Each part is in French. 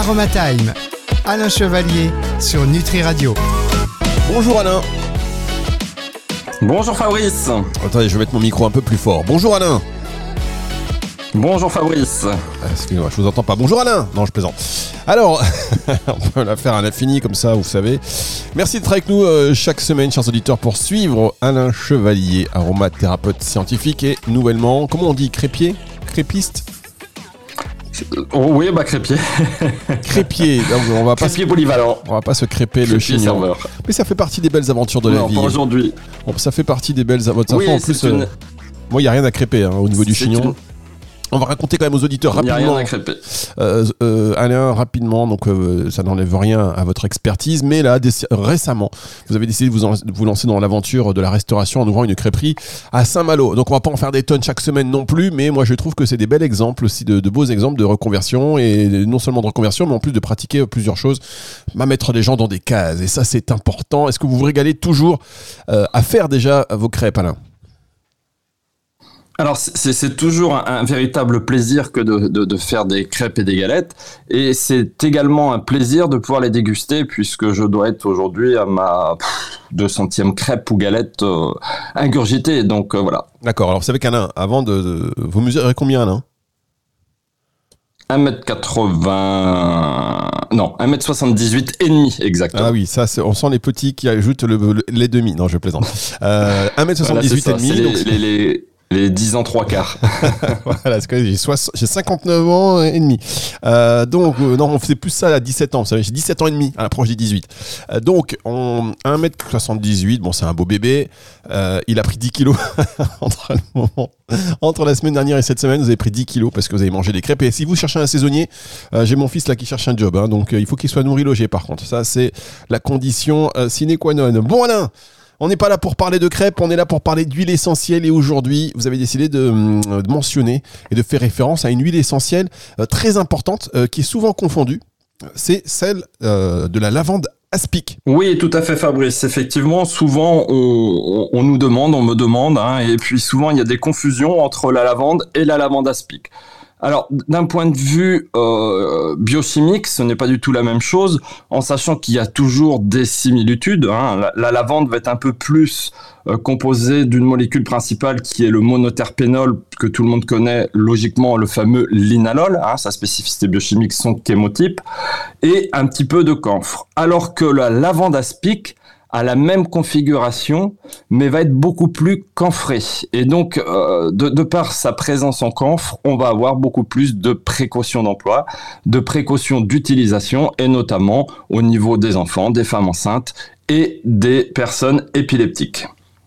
Aromatime. Alain Chevalier sur Nutri Radio. Bonjour Alain. Bonjour Fabrice. Attendez, je vais mettre mon micro un peu plus fort. Bonjour Alain. Bonjour Fabrice. Ah, Excusez-moi, je vous entends pas. Bonjour Alain. Non, je plaisante. Alors, on peut la faire à l'infini comme ça, vous savez. Merci d'être avec nous euh, chaque semaine, chers auditeurs, pour suivre Alain Chevalier, aromathérapeute scientifique et nouvellement, comment on dit, crépier? Crépiste? Oui, bah crépier. Crépier. Donc, on va pas, se- Crépier polyvalent. on va pas se crêper le chignon. serveur. Mais ça fait partie des belles aventures de la vie. aujourd'hui. Ça fait partie des belles aventures. Oui, en plus, une- euh, moi, il n'y a rien à crêper hein, au niveau du chignon. une- On va raconter quand même aux auditeurs Il n'y a rapidement. rien à créper. Euh, euh, Alain, rapidement, donc euh, ça n'enlève rien à votre expertise, mais là, récemment, vous avez décidé de vous, en- de vous lancer dans l'aventure de la restauration en ouvrant une crêperie à Saint-Malo. Donc on va pas en faire des tonnes chaque semaine non plus, mais moi je trouve que c'est des bels exemples aussi, de, de beaux exemples de reconversion, et non seulement de reconversion, mais en plus de pratiquer plusieurs choses, à mettre les gens dans des cases, et ça c'est important. Est-ce que vous vous régalez toujours euh, à faire déjà vos crêpes, Alain? Alors, c'est toujours un, un véritable plaisir que de, de- de faire des crêpes et des galettes. Et c'est également un plaisir de pouvoir les déguster, puisque je dois être aujourd'hui à ma pff, 200e crêpe ou galette euh, ingurgitée. Donc euh, voilà. D'accord, alors vous savez qu'Alain, avant de, de- Vous mesurez combien, Alain 1m80. Non, 1m78 et demi, exactement. Ah oui, ça, c'est- on sent les petits qui ajoutent le, le- les demi. Non, je plaisante. Euh, 1m78 Voilà, et demi. donc- les, les, les, les 10 ans, 3 quarts. voilà, j'ai soix- j'ai 59 ans et demi. Euh, donc, euh, non, on faisait plus ça à 17 ans. J'ai 17 ans et demi à l'approche des 18. Euh, donc, on, 1m78, bon, c'est un beau bébé. Euh, il a pris 10 kilos entre, le moment- entre la semaine dernière et cette semaine. Vous avez pris 10 kilos parce que vous avez mangé des crêpes. Et si vous cherchez un saisonnier, euh, j'ai mon fils là qui cherche un job. hein, donc, il faut qu'il soit nourri logé par contre. Ça, c'est la condition sine qua non. Bon, Alain on n'est pas là pour parler de crêpes, on est là pour parler d'huile essentielle et aujourd'hui, vous avez décidé de, de mentionner et de faire référence à une huile essentielle euh, très importante euh, qui est souvent confondue. C'est celle euh, de la lavande aspic. Oui, tout à fait, Fabrice. Effectivement, souvent, on nous demande, on me demande, hein, et puis souvent, il y a des confusions entre la lavande et la lavande aspic. Alors, d'un point de vue euh, biochimique, ce n'est pas du tout la même chose, en sachant qu'il y a toujours des similitudes. hein. La, la lavande va être un peu plus euh, composée d'une molécule principale qui est le monoterpénol, que tout le monde connaît logiquement, le fameux linalol. hein. sa spécificité biochimique, son chémotype et un petit peu de camphre. Alors que la lavande aspic a la même configuration, mais va être beaucoup plus camphrée. Et donc, euh, de, de par sa présence en camphre, on va avoir beaucoup plus de précautions d'emploi, de précautions d'utilisation, et notamment au niveau des enfants, des femmes enceintes et des personnes épileptiques.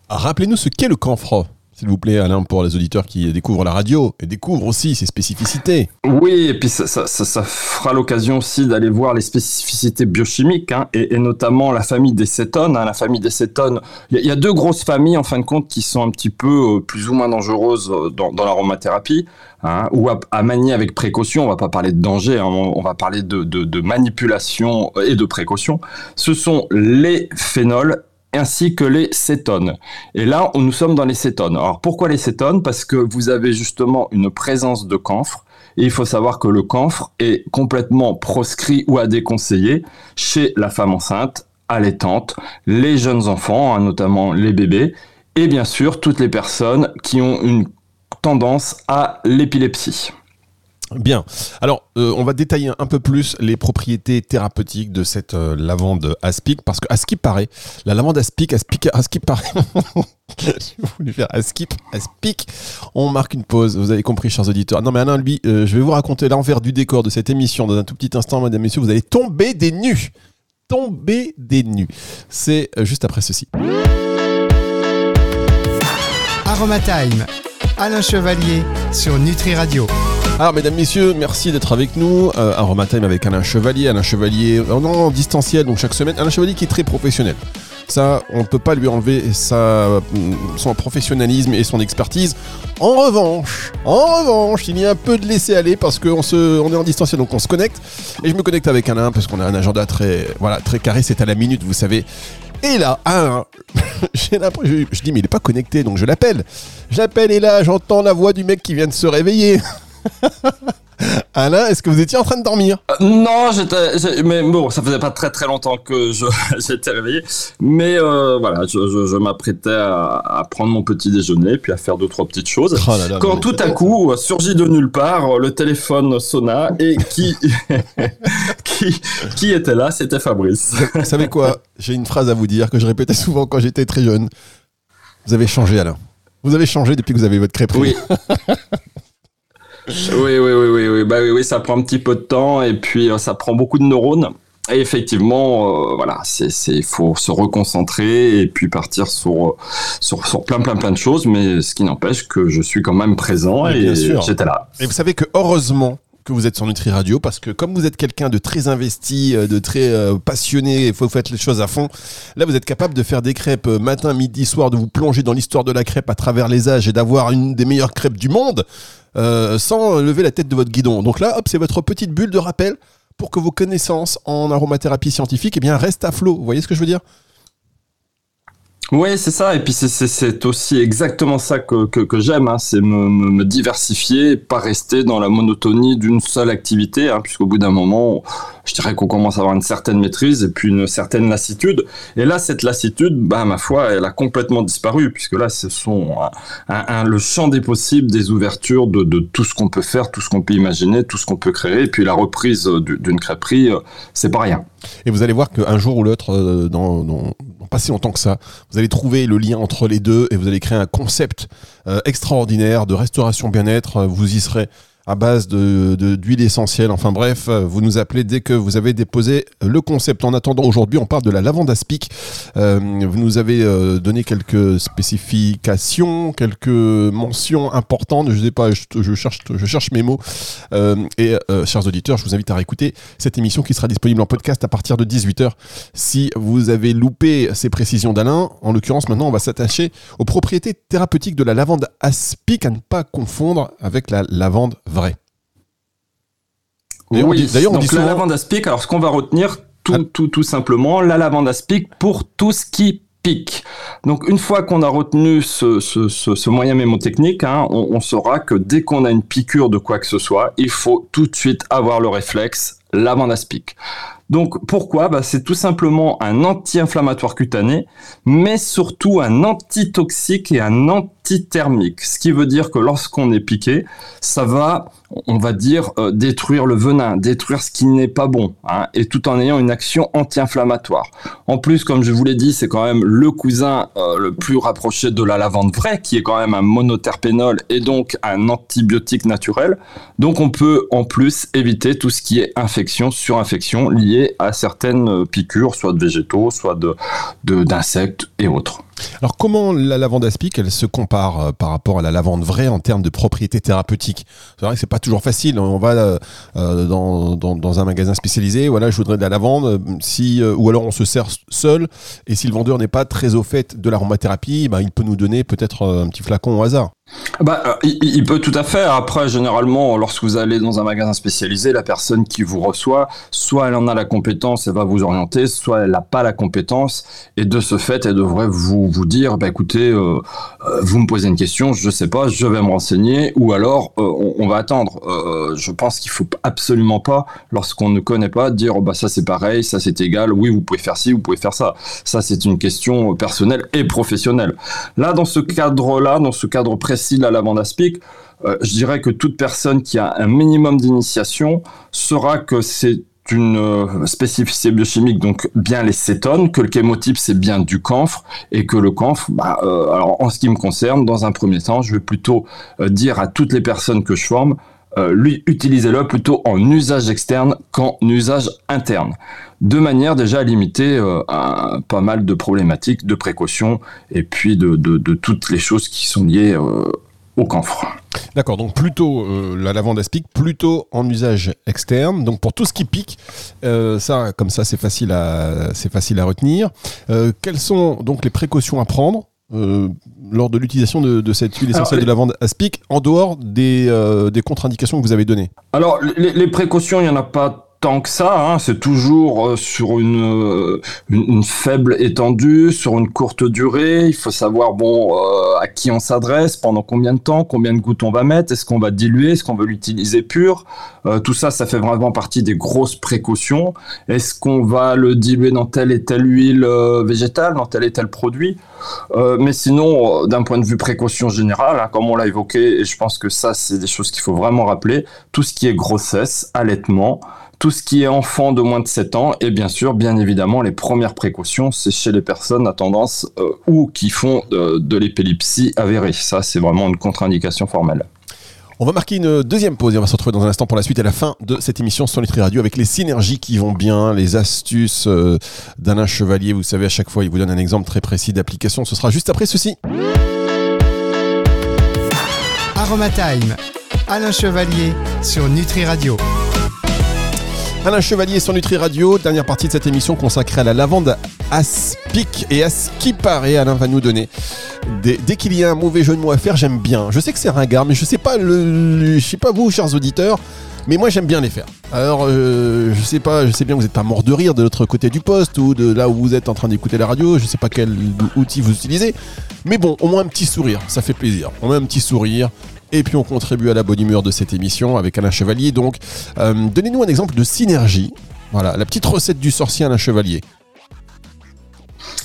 Rappelez-nous ce qu'est le camphre, s'il vous plaît, Alain, pour les auditeurs qui découvrent la radio et découvrent aussi ses spécificités. Oui, et puis ça, ça, ça- ça fera l'occasion aussi d'aller voir les spécificités biochimiques, hein, et, notamment la famille des cétones. hein, la famille des cétones, il y, a- deux grosses familles en fin de compte qui sont un petit peu euh, plus ou moins dangereuses euh, dans, l'aromathérapie, hein, ou à, manier avec précaution. On va pas parler de danger, on, va parler de, manipulation et de précaution. Ce sont les phénols ainsi que les cétones. Et là, nous sommes dans les cétones. Alors pourquoi les cétones? Parce que vous avez justement une présence de camphre. Et il faut savoir que le camphre est complètement proscrit ou à déconseiller chez la femme enceinte, allaitante, les jeunes enfants, hein, notamment les bébés, et bien sûr toutes les personnes qui ont une tendance à l'épilepsie. Bien. Alors, euh, on va détailler un peu plus les propriétés thérapeutiques de cette euh, lavande aspic, parce que à ce qui paraît, la lavande aspic, aspic, à ce qui paraît, j'ai faire aspic. On marque une pause. Vous avez compris, chers auditeurs. Non, mais Alain, lui, euh, je vais vous raconter l'envers du décor de cette émission dans un tout petit instant, mesdames, messieurs. Vous allez tomber des nues. Tomber des nues. C'est juste après ceci. Aromatime. Alain Chevalier sur Nutri Radio. Alors, mesdames, messieurs, merci d'être avec nous. Euh, Aromatime avec Alain Chevalier. Alain Chevalier, euh, en distanciel, donc chaque semaine. Alain Chevalier qui est très professionnel. Ça, on ne peut pas lui enlever sa, son professionnalisme et son expertise. En revanche, en revanche, il y a un peu de laisser aller parce qu'on se, on est en distanciel, donc on se connecte. Et je me connecte avec Alain parce qu'on a un agenda très, voilà, très carré. C'est à la minute, vous savez. Et là, Alain, je, je dis mais il est pas connecté, donc je l'appelle. J'appelle et là, j'entends la voix du mec qui vient de se réveiller. Alain, est-ce que vous étiez en train de dormir? Euh, Non, j'étais, mais bon, ça faisait pas très très longtemps que je, j'étais réveillé, mais euh, voilà, je, je, je m'apprêtais à, à, prendre mon petit déjeuner, puis à faire deux trois petites choses. Oh là là, quand tout à coup surgit de nulle part, le téléphone sonna et qui qui qui était là, c'était Fabrice. Vous savez quoi? J'ai une phrase à vous dire que je répétais souvent quand j'étais très jeune. Vous avez changé, Alain. Vous avez changé depuis que vous avez votre crêperie. Oui. Oui, oui, oui, oui. Bah oui, oui, ça prend un petit peu de temps et puis euh, ça prend beaucoup de neurones. Et effectivement, euh, voilà, c'est, c'est, faut se reconcentrer et puis partir sur, sur, sur plein, plein, plein de choses, mais ce qui n'empêche que je suis quand même présent et j'étais là. Et vous savez que heureusement que vous êtes sur Nutri Radio parce que comme vous êtes quelqu'un de très investi, euh, de très euh, passionné, il faut faire les choses à fond. Là, vous êtes capable de faire des crêpes euh, matin, midi, soir, de vous plonger dans l'histoire de la crêpe à travers les âges et d'avoir une des meilleures crêpes du monde euh, sans lever la tête de votre guidon. Donc là, hop, c'est votre petite bulle de rappel pour que vos connaissances en aromathérapie scientifique eh bien, restent à flot. Vous voyez ce que je veux dire? Oui, c'est ça. Et puis c'est aussi exactement ça que, que, j'aime, hein. c'est me, me, diversifier, pas rester dans la monotonie d'une seule activité, hein, puisqu'au bout d'un moment, je dirais qu'on commence à avoir une certaine maîtrise et puis une certaine lassitude. Et là, cette lassitude, bah, ma foi, elle a complètement disparu, puisque là, ce sont le champ des possibles, des ouvertures de, de tout ce qu'on peut faire, tout ce qu'on peut imaginer, tout ce qu'on peut créer. Et puis la reprise d'une crêperie, euh, c'est pas rien. Et vous allez voir qu'un jour ou l'autre, euh, dans, dans, pas si longtemps que ça, vous allez trouver le lien entre les deux et vous allez créer un concept euh, extraordinaire de restauration bien-être. Vous y serez à base de, d'huile essentielle. Enfin bref, vous nous appelez dès que vous avez déposé le concept. En attendant, aujourd'hui, on parle de la lavande aspic. Euh, vous nous avez euh, donné quelques spécifications, quelques mentions importantes. Je sais pas, je, cherche, je cherche mes mots. Euh, et euh, chers auditeurs, je vous invite à réécouter cette émission qui sera disponible en podcast à partir de 18h. Si vous avez loupé ces précisions d'Alain, en l'occurrence, maintenant, on va s'attacher aux propriétés thérapeutiques de la lavande aspic à ne pas confondre avec la lavande vrai. Oui, d'ailleurs, on dit souvent... la lavande aspic, alors ce qu'on va retenir tout, ah. tout, tout simplement, la lavande aspic pour tout ce qui pique. Donc une fois qu'on a retenu ce, ce, ce, ce moyen mémotechnique, hein, on, on saura que dès qu'on a une piqûre de quoi que ce soit, il faut tout de suite avoir le réflexe lavande aspic. Donc pourquoi? Bah, C'est tout simplement un anti-inflammatoire cutané, mais surtout un antitoxique et un Ce qui veut dire que lorsqu'on est piqué, ça va, on va dire, euh, détruire le venin, détruire ce qui n'est pas bon, hein, et tout en ayant une action anti-inflammatoire. En plus, comme je vous l'ai dit, c'est quand même le cousin euh, le plus rapproché de la lavande vraie, qui est quand même un monoterpénol et donc un antibiotique naturel. Donc on peut en plus éviter tout ce qui est infection sur infection liée à certaines piqûres, soit de végétaux, soit de d'insectes et autres. Alors comment la lavande aspic, elle se compare euh, par rapport à la lavande vraie en termes de propriétés thérapeutiques? C'est vrai que c'est pas toujours facile. On va euh, euh dans, un magasin spécialisé, voilà, je voudrais de la lavande, si ou alors on se sert seul. Et si le vendeur n'est pas très au fait de l'aromathérapie, ben, il peut nous donner peut-être un petit flacon au hasard. Bah, il, il, peut tout à fait. Après, généralement, lorsque vous allez dans un magasin spécialisé, la personne qui vous reçoit, soit elle en a la compétence et va vous orienter, soit elle n'a pas la compétence et de ce fait, elle devrait vous dire, bah écoutez, euh, euh, vous me posez une question, je sais pas, je vais me renseigner, ou alors euh, on, va attendre. Euh, je pense qu'il faut absolument pas, lorsqu'on ne connaît pas, dire, bah ça c'est pareil, ça c'est égal, oui vous pouvez faire ci, vous pouvez faire ça. Ça c'est une question personnelle et professionnelle. Là, dans ce cadre-là, dans ce cadre précis de la lavande aspic, euh, je dirais que toute personne qui a un minimum d'initiation saura que c'est une euh, spécificité biochimique, donc bien les cétones, que le chémotype c'est bien du camphre et que le camphre, bah, euh, alors en ce qui me concerne, dans un premier temps, je vais plutôt dire à toutes les personnes que je forme, euh, lui, utilisez-le plutôt en usage externe qu'en usage interne, de manière déjà à limiter euh, pas mal de problématiques, de précautions et puis de, toutes les choses qui sont liées euh, au camphre. D'accord, donc plutôt la lavande aspic, plutôt en usage externe. Donc pour tout ce qui pique, ça, comme ça, c'est facile à, retenir. Quelles sont donc les précautions à prendre lors de l'utilisation de, de, cette huile essentielle Alors, de lavande aspic, en dehors des, des contre-indications que vous avez données. Alors les, les précautions, il n'y en a pas tant que ça. Hein, c'est toujours euh, sur une, une, faible étendue, sur une courte durée. Il faut savoir bon euh, à qui on s'adresse, pendant combien de temps, combien de gouttes on va mettre, est-ce qu'on va diluer, est-ce qu'on veut l'utiliser pur? Euh, tout ça, ça fait vraiment partie des grosses précautions. Est-ce qu'on va le diluer dans telle et telle huile végétale, dans tel et tel produit? Mais sinon, d'un point de vue précaution générale, hein, comme on l'a évoqué, et je pense que ça, c'est des choses qu'il faut vraiment rappeler, tout ce qui est grossesse, allaitement, tout ce qui est enfant de moins de 7 ans et bien sûr, bien évidemment, les premières précautions, c'est chez les personnes à tendance euh, ou qui font euh, de l'épilepsie avérée. Ça, c'est vraiment une contre-indication formelle. On va marquer une deuxième pause et on va se retrouver dans un instant pour la suite et la fin de cette émission sur Nutri Radio avec les synergies qui vont bien, les astuces euh, d'Alain Chevalier. Vous savez, à chaque fois, il vous donne un exemple très précis d'application. Ce sera juste après ceci. Aromatime, Alain Chevalier sur Nutri Radio. Alain Chevalier sur Nutri Radio, dernière partie de cette émission consacrée à la lavande aspic et à ce qui paraît, Alain va nous donner. Dès, qu'il y a un mauvais jeu de mots à faire, j'aime bien. Je sais que c'est ringard, mais je sais pas le, je sais pas vous, chers auditeurs, mais moi j'aime bien les faire. Alors euh, je sais pas, je sais bien que vous n'êtes pas mort de rire de l'autre côté du poste ou de là où vous êtes en train d'écouter la radio. Je sais pas quel outil vous utilisez, mais bon, au moins un petit sourire, ça fait plaisir. Au moins un petit sourire, et puis on contribue à la bonne humeur de cette émission avec Alain Chevalier. Donc, euh, donnez-nous un exemple de synergie. Voilà, la petite recette du sorcier Alain Chevalier.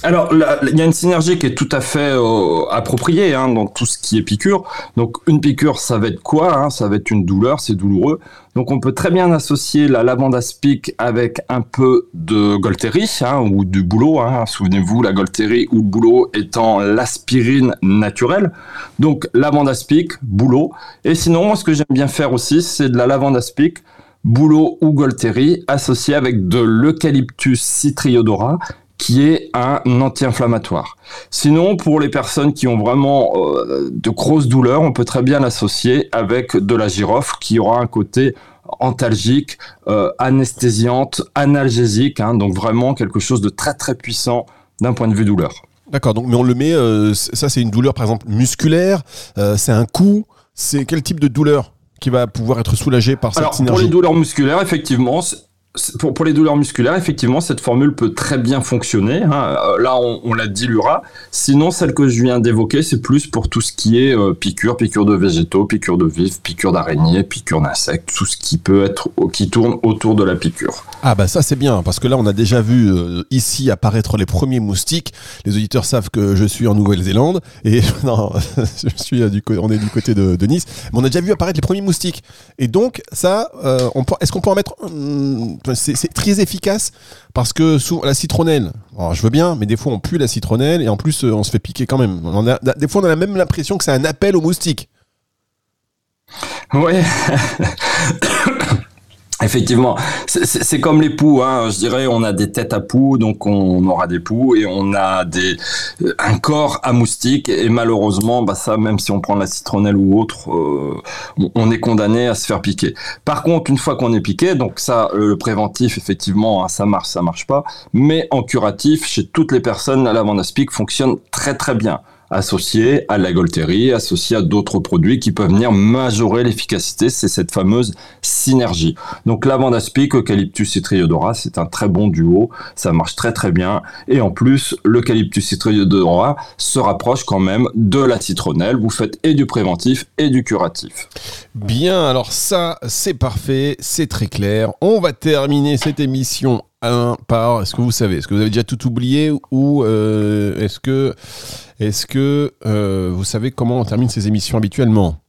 Alors, il y a une synergie qui est tout à fait euh, appropriée hein, dans tout ce qui est piqûre. Donc, une piqûre, ça va être quoi hein? Ça va être une douleur, c'est douloureux. Donc, on peut très bien associer la lavande aspic avec un peu de Golteri hein, ou du boulot. Hein. Souvenez-vous, la Golteri ou le boulot étant l'aspirine naturelle. Donc, lavande aspic, boulot. Et sinon, moi, ce que j'aime bien faire aussi, c'est de la lavande aspic boulot ou Golteri associé avec de l'eucalyptus citriodora qui est un anti-inflammatoire. Sinon, pour les personnes qui ont vraiment euh, de grosses douleurs, on peut très bien l'associer avec de la girofle qui aura un côté antalgique, euh, anesthésiante, analgésique, hein, donc vraiment quelque chose de très très puissant d'un point de vue douleur. D'accord, donc mais on le met, euh, ça c'est une douleur par exemple musculaire, c'est un coup, c'est quel type de douleur qui va pouvoir être soulagé par cette Alors, Pour les douleurs musculaires, effectivement, pour, les douleurs musculaires, effectivement, cette formule peut très bien fonctionner. Hein. Euh, là, on, on, la diluera. Sinon, celle que je viens d'évoquer, c'est plus pour tout ce qui est euh, piqûre, piqûre de végétaux, piqûre de vifs, piqûre d'araignées, piqûre d'insectes, tout ce qui peut être, qui tourne autour de la piqûre. Ah bah ça c'est bien, parce que là on a déjà vu euh, ici apparaître les premiers moustiques. Les auditeurs savent que je suis en Nouvelle-Zélande et non, je suis du, on est du côté de, Nice, mais on a déjà vu apparaître les premiers moustiques. Et donc ça, est-ce qu'on peut en mettre hum, c'est très efficace parce que sous la citronnelle, alors je veux bien, mais des fois on pue la citronnelle et en plus euh, on se fait piquer quand même. On a, des fois on a même l'impression que c'est un appel aux moustiques. Ouais. Effectivement, c'est comme les poux. Hein. Je dirais, on a des têtes à poux, donc on aura des poux, et on a des un corps à moustiques. Et malheureusement, bah ça, même si on prend la citronnelle ou autre, euh, on est condamné à se faire piquer. Par contre, une fois qu'on est piqué, donc ça, le préventif, effectivement, hein, ça marche, ça marche pas. Mais en curatif, chez toutes les personnes, la lavande aspic fonctionne très très bien associé à la Golterie, associé à d'autres produits qui peuvent venir majorer l'efficacité. C'est cette fameuse synergie. Donc lavande aspic, eucalyptus et c'est un très bon duo. Ça marche très très bien. Et en plus, l'eucalyptus et se rapproche quand même de la citronnelle. Vous faites et du préventif et du curatif. Bien, alors ça, c'est parfait, c'est très clair. On va terminer cette émission un par. Est-ce que vous savez? Est-ce que vous avez déjà tout oublié ou euh, est-ce que, est-ce que euh, vous savez comment on termine ces émissions habituellement?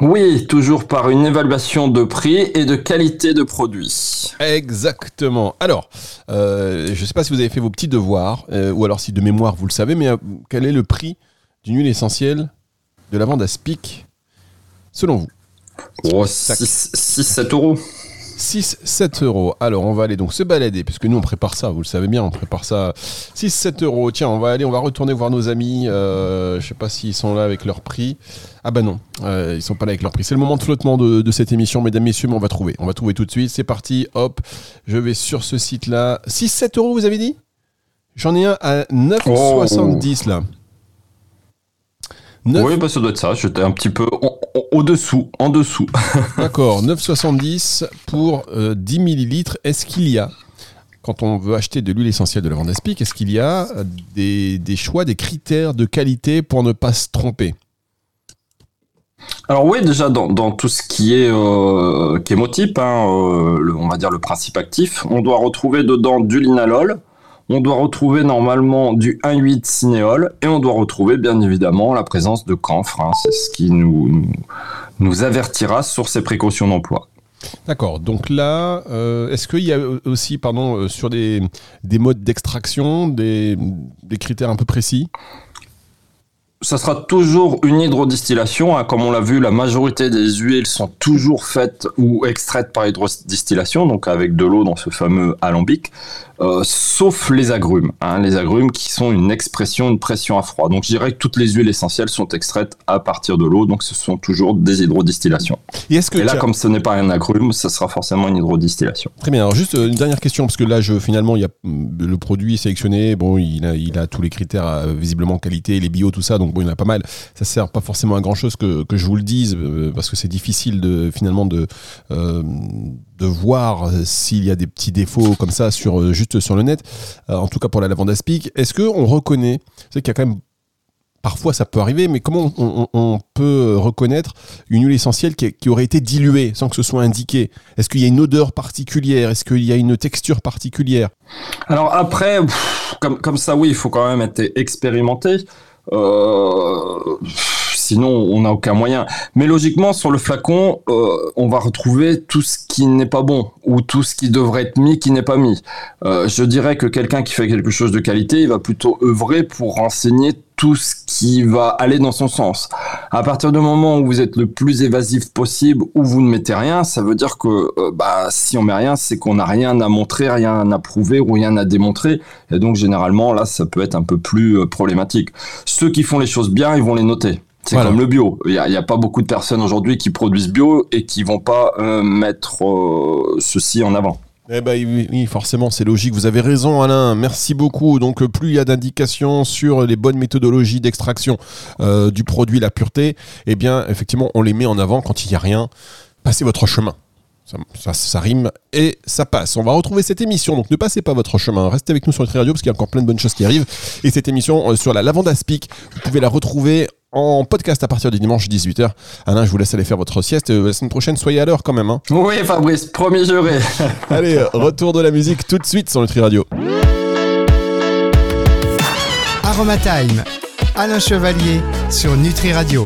Oui, toujours par une évaluation de prix et de qualité de produit. Exactement. Alors, euh, je ne sais pas si vous avez fait vos petits devoirs, ou alors si de mémoire vous le savez, mais quel est le prix d'une huile essentielle de lavande à spic, selon vous? Oh, 6-7 euros. 6-7 euros. Alors, on va aller donc se balader, puisque nous, on prépare ça, vous le savez bien, on prépare ça. 6-7 euros. Tiens, on va aller, on va retourner voir nos amis. Euh, je sais pas s'ils sont là avec leur prix. Ah bah non, euh, ils sont pas là avec leur prix. C'est le moment de flottement de, cette émission, mesdames, messieurs, mais on va trouver. On va trouver tout de suite. C'est parti, hop. Je vais sur ce site-là. 6-7 euros, vous avez dit? J'en ai un à 9,70 là. Oui, bah ça doit être ça. J'étais un petit peu au-dessous, en dessous. D'accord, 9,70 pour 10 millilitres. Est-ce qu'il y a quand on veut acheter de l'huile essentielle de lavande aspic, est-ce qu'il y a des, des, choix, des critères de qualité pour ne pas se tromper? Alors oui, déjà dans, dans, tout ce qui est euh, chémotype, hein, euh, on va dire le principe actif, on doit retrouver dedans du linalol, on doit retrouver normalement du 1,8 cinéol et on doit retrouver bien évidemment la présence de camphre. Hein, c'est ce qui nous, avertira sur ces précautions d'emploi. D'accord. Donc là, euh, est-ce qu'il y a aussi, pardon, euh, sur des, des modes d'extraction, des critères un peu précis? Ça sera toujours une hydrodistillation. Hein. Comme on l'a vu, la majorité des huiles sont toujours faites ou extraites par hydrodistillation, donc avec de l'eau dans ce fameux alambic. Euh, sauf les agrumes. Hein, les agrumes qui sont une expression de pression à froid. Donc je dirais que toutes les huiles essentielles sont extraites à partir de l'eau, donc ce sont toujours des hydrodistillations. Et, est-ce que là, comme ce n'est pas un agrume, ce sera forcément une hydrodistillation. Très bien. Alors juste euh, une dernière question, parce que là, je, finalement, il y a mm, le produit sélectionné, bon, il a, il a tous les critères, euh, visiblement qualité, les bio, tout ça, donc bon, il y en a pas mal. Ça sert pas forcément à grand chose que, que je vous le dise, parce que c'est difficile de finalement de de voir s'il y a des petits défauts comme ça sur juste sur le net, euh, en tout cas pour la lavande aspic. Est-ce qu'on reconnaît, c'est qu'il y a quand même Parfois, ça peut arriver, mais comment on, peut reconnaître une huile essentielle qui, aurait été diluée sans que ce soit indiqué? Est-ce qu'il y a une odeur particulière? Est-ce qu'il y a une texture particulière? Alors après, comme, comme ça, oui, il faut quand même être expérimenté. Euh, sinon, on n'a aucun moyen. Mais logiquement, sur le flacon, euh, on va retrouver tout ce qui n'est pas bon ou tout ce qui devrait être mis qui n'est pas mis. Euh, je dirais que quelqu'un qui fait quelque chose de qualité, il va plutôt œuvrer pour renseigner tout ce qui va aller dans son sens. À partir du moment où vous êtes le plus évasif possible, où vous ne mettez rien, ça veut dire que euh, bah, si on met rien, c'est qu'on n'a rien à montrer, rien à prouver ou rien à démontrer. Et donc généralement, là, ça peut être un peu plus problématique. Ceux qui font les choses bien, ils vont les noter. C'est comme le bio. Il n'y a, pas beaucoup de personnes aujourd'hui qui produisent bio et qui vont pas euh, mettre ceci en avant. Eh ben, oui, forcément, c'est logique. Vous avez raison, Alain. Merci beaucoup. Donc, plus il y a d'indications sur les bonnes méthodologies d'extraction euh, du produit, la pureté, eh bien, effectivement, on les met en avant quand il n'y a rien. Passez votre chemin. Ça, ça, rime et ça passe. On va retrouver cette émission, donc ne passez pas votre chemin. Restez avec nous sur Nutri Radio parce qu'il y a encore plein de bonnes choses qui arrivent. Et cette émission euh, sur la lavande aspic, vous pouvez la retrouver en podcast à partir du dimanche 18h. Alain, je vous laisse aller faire votre sieste. Euh, la semaine prochaine, soyez à l'heure quand même. Hein. Oui, Fabrice, premier juré. Allez, retour de la musique tout de suite sur Nutri Radio. Aroma Time, Alain Chevalier sur Nutri Radio.